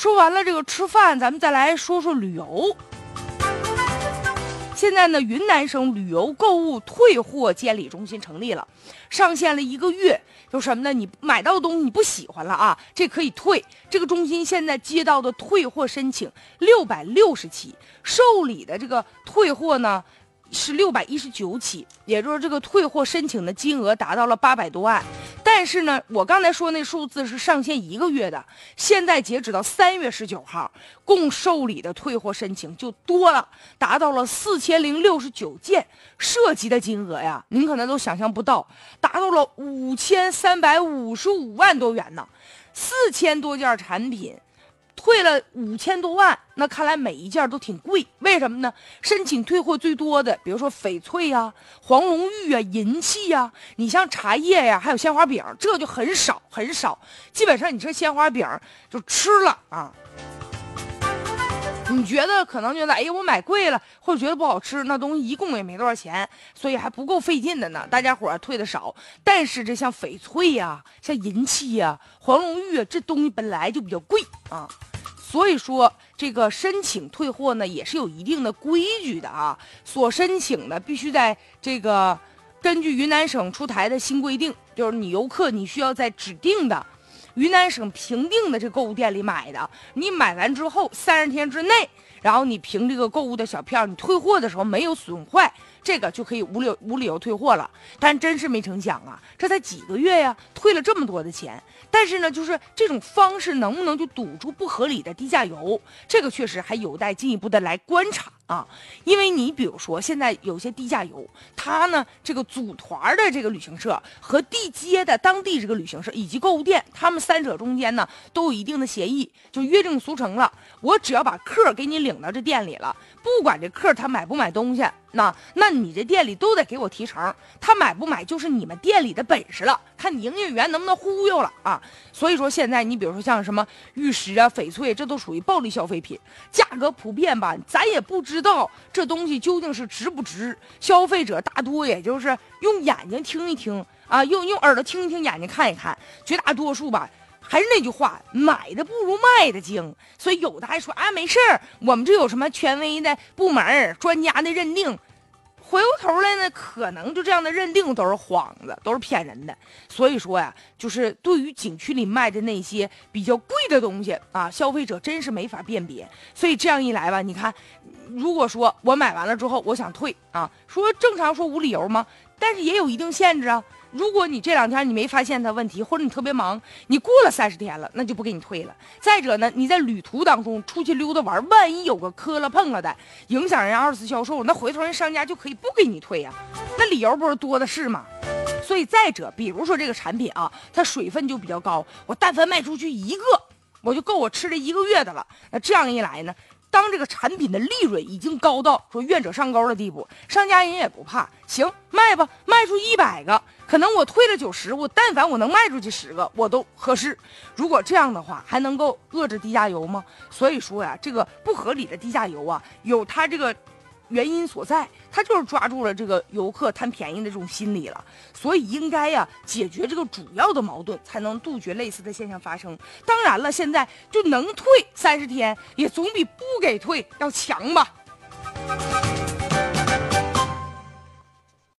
说完了这个吃饭，咱们再来说说旅游。现在呢，云南省旅游购物退货监理中心成立了，上线了一个月。就什么呢？你买到的东西你不喜欢了啊，这可以退。这个中心现在接到的退货申请六百六十起，受理的这个退货呢。是六百一十九起，也就是这个退货申请的金额达到了八百多万。但是呢，我刚才说那数字是上线一个月的，现在截止到三月十九号，共受理的退货申请就多了，达到了四千零六十九件，涉及的金额呀，您可能都想象不到，达到了五千三百五十五万多元呢，四千多件产品。退了五千多万，那看来每一件都挺贵，为什么呢？申请退货最多的，比如说翡翠呀、黄龙玉啊、银器呀，你像茶叶呀，还有鲜花饼，这就很少很少。基本上你这鲜花饼就吃了啊。你觉得可能觉得，哎呀，我买贵了，或者觉得不好吃，那东西一共也没多少钱，所以还不够费劲的呢。大家伙退的少，但是这像翡翠呀、像银器呀、黄龙玉啊，这东西本来就比较贵啊。所以说，这个申请退货呢，也是有一定的规矩的啊。所申请的必须在这个根据云南省出台的新规定，就是你游客你需要在指定的云南省评定的这购物店里买的。你买完之后三十天之内，然后你凭这个购物的小票，你退货的时候没有损坏，这个就可以无理无理由退货了。但真是没成想啊，这才几个月呀，退了这么多的钱。但是呢，就是这种方式能不能就堵住不合理的低价游？这个确实还有待进一步的来观察啊。因为你比如说，现在有些低价游，他呢这个组团的这个旅行社和地接的当地这个旅行社以及购物店，他们三者中间呢都有一定的协议，就约定俗成了。我只要把客给你领到这店里了，不管这客他买不买东西，那那你这店里都得给我提成。他买不买就是你们店里的本事了，看你营业员能不能忽悠了啊。所以说现在你比如说像什么玉石啊、翡翠，这都属于暴利消费品，价格普遍吧，咱也不知道这东西究竟是值不值。消费者大多也就是用眼睛听一听啊，用用耳朵听一听，眼睛看一看，绝大多数吧。还是那句话，买的不如卖的精，所以有的还说啊，没事儿，我们这有什么权威的部门、专家的认定，回过头来呢，可能就这样的认定都是幌子，都是骗人的。所以说呀，就是对于景区里卖的那些比较贵的东西啊，消费者真是没法辨别。所以这样一来吧，你看，如果说我买完了之后我想退啊，说正常说无理由吗？但是也有一定限制啊。如果你这两天你没发现它问题，或者你特别忙，你过了三十天了，那就不给你退了。再者呢，你在旅途当中出去溜达玩，万一有个磕了碰了的，影响人家二次销售，那回头人商家就可以不给你退呀，那理由不是多的是吗？所以再者，比如说这个产品啊，它水分就比较高，我但凡卖出去一个，我就够我吃这一个月的了。那这样一来呢？当这个产品的利润已经高到说愿者上钩的地步，商家人也不怕，行卖吧，卖出一百个，可能我退了九十，我但凡我能卖出去十个，我都合适。如果这样的话，还能够遏制低价游吗？所以说呀，这个不合理的低价游啊，有它这个。原因所在，它就是抓住了这个游客贪便宜的这种心理了，所以应该呀解决这个主要的矛盾，才能杜绝类似的现象发生。当然了，现在就能退三十天，也总比不给退要强吧。